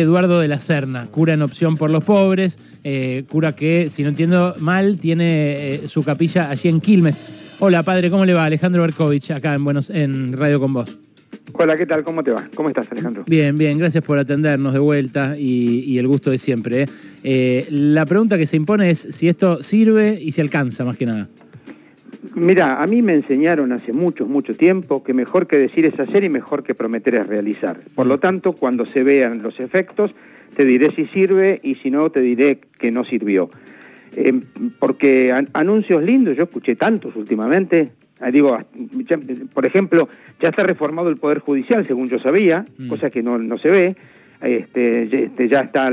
Eduardo de la Serna, cura en opción por los pobres, eh, cura que, si no entiendo mal, tiene eh, su capilla allí en Quilmes. Hola, padre, ¿cómo le va? Alejandro Berkovich, acá en, Buenos, en Radio con Vos. Hola, ¿qué tal? ¿Cómo te va? ¿Cómo estás, Alejandro? Bien, bien, gracias por atendernos de vuelta y, el gusto de siempre. ¿eh? la pregunta que se impone es si esto sirve y si alcanza, más que nada. Mira, a mí me enseñaron hace mucho, mucho tiempo que mejor que decir es hacer y mejor que prometer es realizar. Por lo tanto, cuando se vean los efectos, te diré si sirve y si no, te diré que no sirvió. Eh, porque anuncios lindos, yo escuché tantos últimamente. Ah, digo, por ejemplo, ya está reformado el Poder Judicial, según yo sabía, mm. cosa que no, no se ve. Este, este ya está,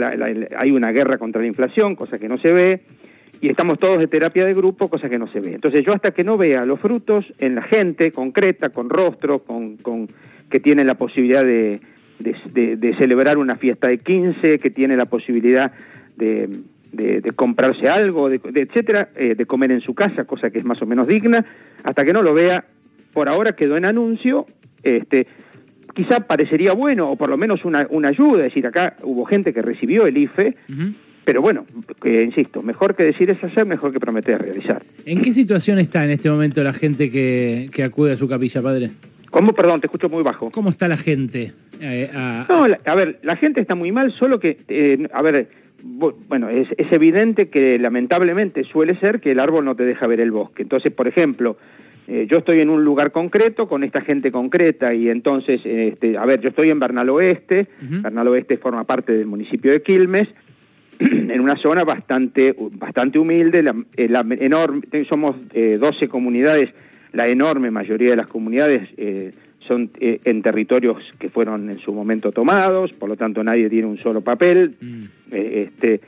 hay una guerra contra la inflación, cosa que no se ve y estamos todos de terapia de grupo, cosa que no se ve. Entonces yo hasta que no vea los frutos en la gente concreta, con rostro, con, con que tiene la posibilidad de, de, celebrar una fiesta de 15, que tiene la posibilidad de, comprarse algo, de, etcétera, eh, de comer en su casa, cosa que es más o menos digna, hasta que no lo vea, por ahora quedó en anuncio, este, quizá parecería bueno, o por lo menos una, una ayuda, es decir, acá hubo gente que recibió el IFE, pero bueno, insisto, mejor que decir es hacer, mejor que prometer realizar. ¿En qué situación está en este momento la gente que, acude a su capilla, padre? ¿Cómo? Perdón, te escucho muy bajo. ¿Cómo está la gente? Eh, no, a ver, la gente está muy mal, solo que, eh, a ver, bueno, es, evidente que lamentablemente suele ser que el árbol no te deja ver el bosque. Entonces, por ejemplo, eh, yo estoy en un lugar concreto con esta gente concreta y entonces, este, a ver, yo estoy en Bernal Oeste, Bernal Oeste forma parte del municipio de Quilmes, en una zona bastante, bastante humilde, la, eh, enorme, somos 12 eh, comunidades, la enorme mayoría de las comunidades eh, son en territorios que fueron en su momento tomados, por lo tanto nadie tiene un solo papel. Mm. este,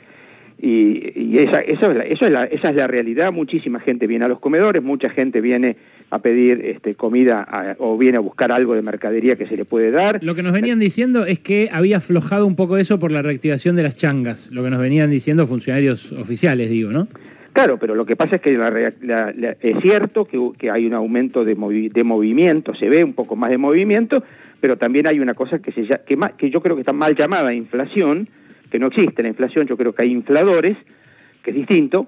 y, esa, eso es la, eso es la, esa es la realidad. Muchísima gente viene a los comedores, mucha gente viene a pedir este, comida o viene a buscar algo de mercadería que se le puede dar. Lo que nos venían diciendo es que había aflojado un poco eso por la reactivación de las changas, lo que nos venían diciendo funcionarios oficiales, digo, ¿no? Claro, pero lo que pasa es que es cierto que, hay un aumento de, de, movimiento, se ve un poco más de movimiento, pero también hay una cosa que, se, que, que yo creo que está mal llamada inflación, que no existe la inflación, yo creo que hay infladores, que es distinto,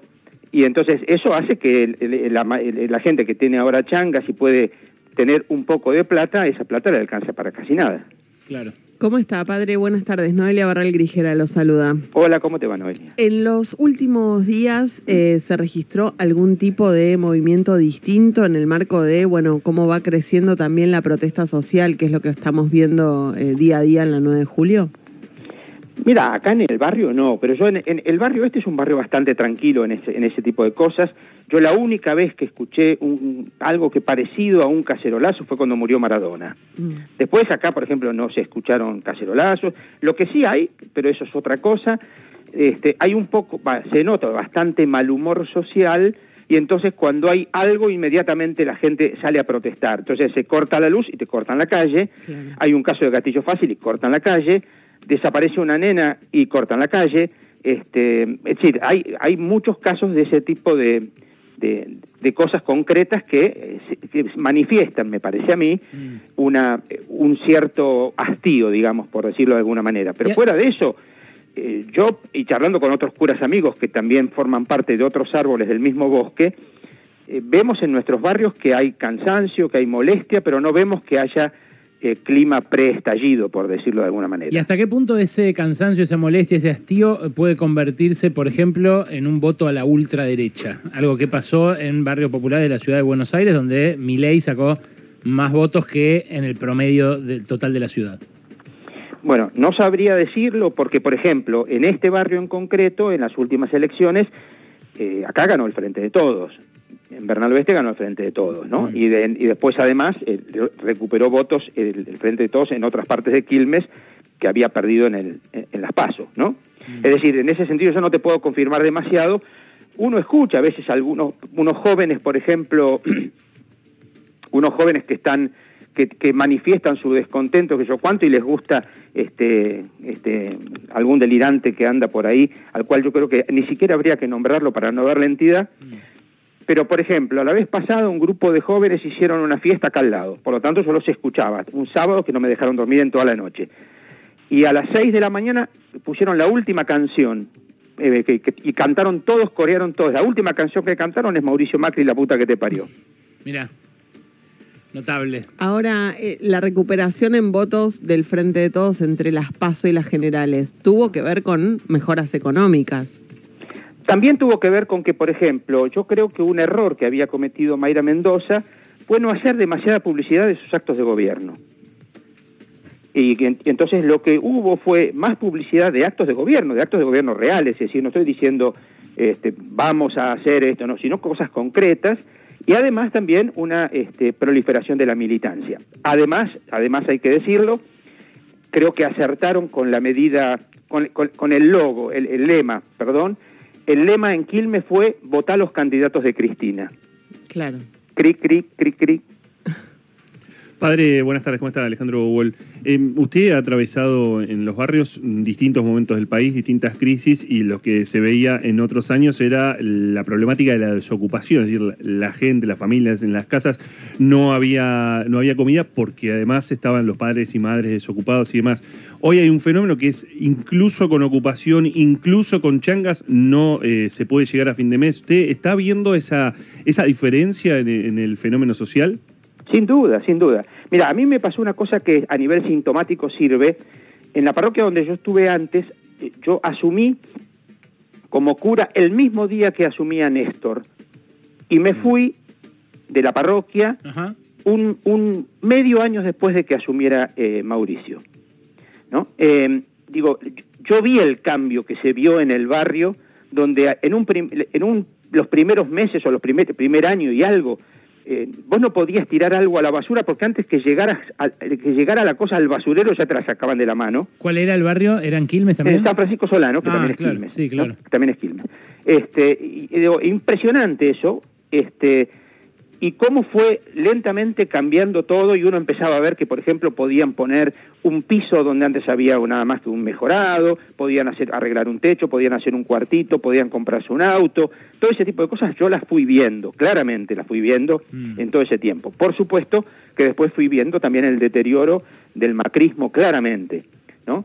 y entonces eso hace que la, gente que tiene ahora changas y puede tener un poco de plata, esa plata le alcanza para casi nada. Claro. ¿Cómo está, padre? Buenas tardes. Noelia Barral Grijera lo saluda. Hola, ¿cómo te va, Noelia? En los últimos días eh, se registró algún tipo de movimiento distinto en el marco de, bueno, cómo va creciendo también la protesta social, que es lo que estamos viendo eh, día a día en la 9 de julio. Mira, acá en el barrio no, pero yo en, el barrio este es un barrio bastante tranquilo en ese, en ese tipo de cosas. Yo la única vez que escuché algo que parecido a un cacerolazo fue cuando murió Maradona. Mm. Después acá, por ejemplo, no se escucharon cacerolazos. Lo que sí hay, pero eso es otra cosa, este, hay un poco, se nota bastante mal humor social y entonces cuando hay algo inmediatamente la gente sale a protestar. Entonces se corta la luz y te cortan la calle. Hay un caso de gatillo fácil y cortan la calle desaparece una nena y cortan la calle. Este, es decir, hay, hay muchos casos de ese tipo de, de, cosas concretas que, manifiestan, me parece a mí, mm. una, un cierto hastío, digamos, por decirlo de alguna manera. Pero fuera de eso, eh, yo, y charlando con otros curas amigos que también forman parte de otros árboles del mismo bosque, eh, vemos en nuestros barrios que hay cansancio, que hay molestia, pero no vemos que haya eh, clima preestallido, por decirlo de alguna manera. ¿Y hasta qué punto ese cansancio, esa molestia, ese hastío puede convertirse, por ejemplo, en un voto a la ultraderecha? Algo que pasó en Barrio Popular de la ciudad de Buenos Aires, donde Milei sacó más votos que en el promedio del total de la ciudad. Bueno, no sabría decirlo porque, por ejemplo, en este barrio en concreto, en las últimas elecciones, eh, acá ganó el Frente de Todos Bernal Oeste ganó el Frente de Todos, ¿no? Y, y, después, además, recuperó votos el, Frente de Todos en otras partes de Quilmes que había perdido en, el, en, las pasos, ¿no? Mm. Es decir, en ese sentido yo no te puedo confirmar demasiado. Uno escucha a veces algunos unos jóvenes, por ejemplo, unos jóvenes que están que, manifiestan su descontento, que yo cuánto, y les gusta este, este, algún delirante que anda por ahí, al cual yo creo que ni siquiera habría que nombrarlo para no darle entidad. Pero, por ejemplo, la vez pasada un grupo de jóvenes hicieron una fiesta acá al lado, por lo tanto yo los escuchaba, un sábado que no me dejaron dormir en toda la noche. y a las 6 de la mañana pusieron la última canción. eh, que- que- y cantaron todos, corearon todos. La última canción que cantaron es Mauricio Macri, la puta que te parió. Mirá. Notable. Ahora, eh, la recuperación en votos del Frente de Todos entre las PASO y las generales tuvo que ver con mejoras económicas. También tuvo que ver con que, por ejemplo, yo creo que un error que había cometido Mayra Mendoza fue no hacer demasiada publicidad de sus actos de gobierno. Y, entonces lo que hubo fue más publicidad de actos de gobierno, de actos de gobierno reales, es decir, no estoy diciendo este, vamos a hacer esto, no, sino cosas concretas y además también una este, proliferación de la militancia. Además, además hay que decirlo, creo que acertaron con la medida, con, con- con el logo, el, el lema, perdón. El lema en Quilmes fue votar los candidatos de Cristina. Claro. Cric, cric, cric, cric. Padre, buenas tardes, ¿cómo está Alejandro Wall? Eh, usted ha atravesado en los barrios distintos momentos del país, distintas crisis, y lo que se veía en otros años era la problemática de la desocupación, es decir, la, gente, las familias en las casas, no había, no había comida porque además estaban los padres y madres desocupados y demás. Hoy hay un fenómeno que es incluso con ocupación, incluso con changas, no eh, se puede llegar a fin de mes. ¿Usted está viendo esa, esa diferencia en- en el fenómeno social? Sin duda, sin duda. Mira, a mí me pasó una cosa que a nivel sintomático sirve. En la parroquia donde yo estuve antes, eh, yo asumí como cura el mismo día que asumía Néstor. Y me fui de la parroquia Ajá. un, un medio año después de que asumiera eh, Mauricio. ¿no? Eh, digo, yo vi el cambio que se vio en el barrio, donde en un, prim- en un los primeros meses o los primer, primer año y algo, eh, vos no podías tirar algo a la basura porque antes que llegara, a, que llegara la cosa al basurero ya te la sacaban de la mano. ¿Cuál era el barrio? ¿Eran Quilmes también? En San Francisco Solano, que Ah, también es claro, Quilmes. sí, ¿no? claro. También es Quilmes. Este, y digo, impresionante eso, este, y cómo fue lentamente cambiando todo y uno empezaba a ver que, por ejemplo, podían poner un piso donde antes había nada más que un mejorado, podían hacer, arreglar un techo, podían hacer un cuartito, podían comprarse un auto, todo ese tipo de cosas yo las fui viendo, claramente las fui viendo Mm. en todo ese tiempo. Por supuesto que después fui viendo también el deterioro del macrismo, claramente, ¿no?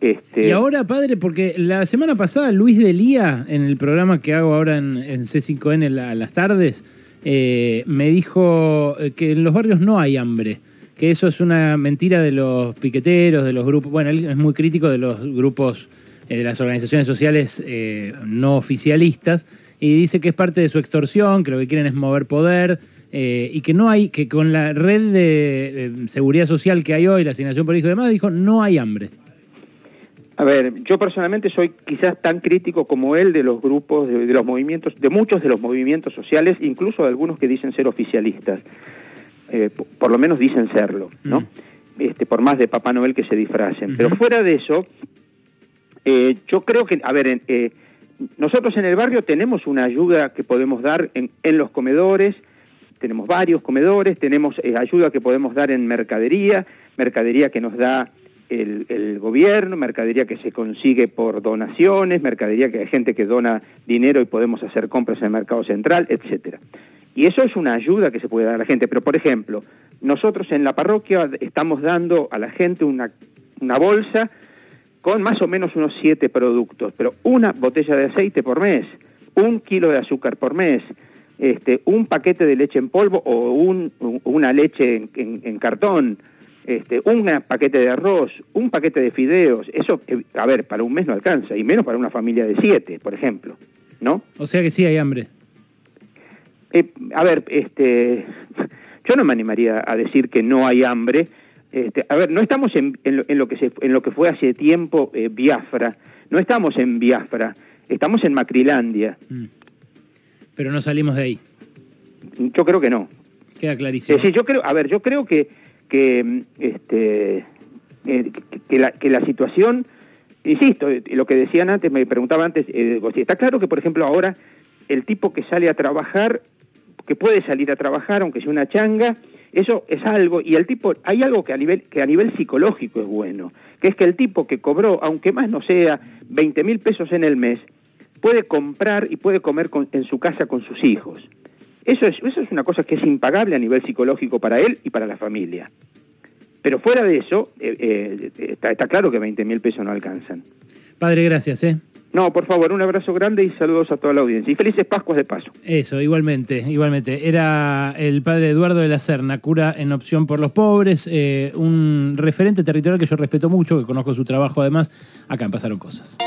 Este, Y ahora, padre, porque la semana pasada Luis Delía, en el programa que hago ahora en, en C5N la- a las tardes, eh, me dijo eh, que en los barrios no hay hambre, que eso es una mentira de los piqueteros, de los grupos, bueno, él es muy crítico de los grupos, eh, de las organizaciones sociales eh, no oficialistas, y dice que es parte de su extorsión, que lo que quieren es mover poder, y que no hay, que con la red de, de seguridad social que hay hoy, la asignación por hijo y demás, dijo, no hay hambre. A ver, yo personalmente soy quizás tan crítico como él de los grupos, de, de los movimientos, de muchos de los movimientos sociales, incluso de algunos que dicen ser oficialistas. Eh, po- por lo menos dicen serlo, ¿no? Mm. Este, por más de Papá Noel que se disfracen. Pero fuera de eso, eh, yo creo que, a ver, eh, nosotros en el barrio tenemos una ayuda que podemos dar en, en los comedores, tenemos varios comedores, tenemos eh, ayuda que podemos dar en mercadería, mercadería que nos da el, el gobierno, mercadería que se consigue por donaciones, mercadería que hay gente que dona dinero y podemos hacer compras en el mercado central, etcétera. Y eso es una ayuda que se puede dar a la gente. Pero, por ejemplo, nosotros en la parroquia estamos dando a la gente una, una bolsa con más o menos unos siete productos, pero una botella de aceite por mes, un kilo de azúcar por mes, este, un paquete de leche en polvo o un, un- una leche en cartón, este, un paquete de arroz, un paquete de fideos. Eso, eh, a ver, para un mes no alcanza, y menos para una familia de siete, por ejemplo, ¿no? O sea que sí hay hambre. Eh, a ver, este, yo no me animaría a decir que no hay hambre. Este, a ver, no estamos en, en lo, en lo que se, en lo que fue hace tiempo eh, Biafra. No estamos en Biafra. Estamos en Macrilandia. Pero no salimos de ahí. Yo creo que no. Queda Es clarísimo. decir, yo creo, a ver, yo creo que que este eh, que, la, que la situación, insisto, eh, lo que decían antes, me preguntaba antes, eh, está claro que por ejemplo ahora el tipo que sale a trabajar, que puede salir a trabajar aunque sea una changa, eso es algo y el tipo hay algo que a nivel que a nivel psicológico es bueno, que es que el tipo que cobró, aunque más no sea 20 mil pesos en el mes, puede comprar y puede comer en su casa con sus hijos. Eso es, eso es una cosa que es impagable a nivel psicológico para él y para la familia. Pero fuera de eso, eh, eh, está, está claro que 20 mil pesos no alcanzan. Padre, gracias, ¿eh? No, por favor, un abrazo grande y saludos a toda la audiencia. Y felices Pascuas de paso. Eso, igualmente, igualmente. Era el padre Eduardo de la Serna, cura en opción por los pobres, eh, un referente territorial que yo respeto mucho, que conozco su trabajo además. Acá en Pasaron Cosas.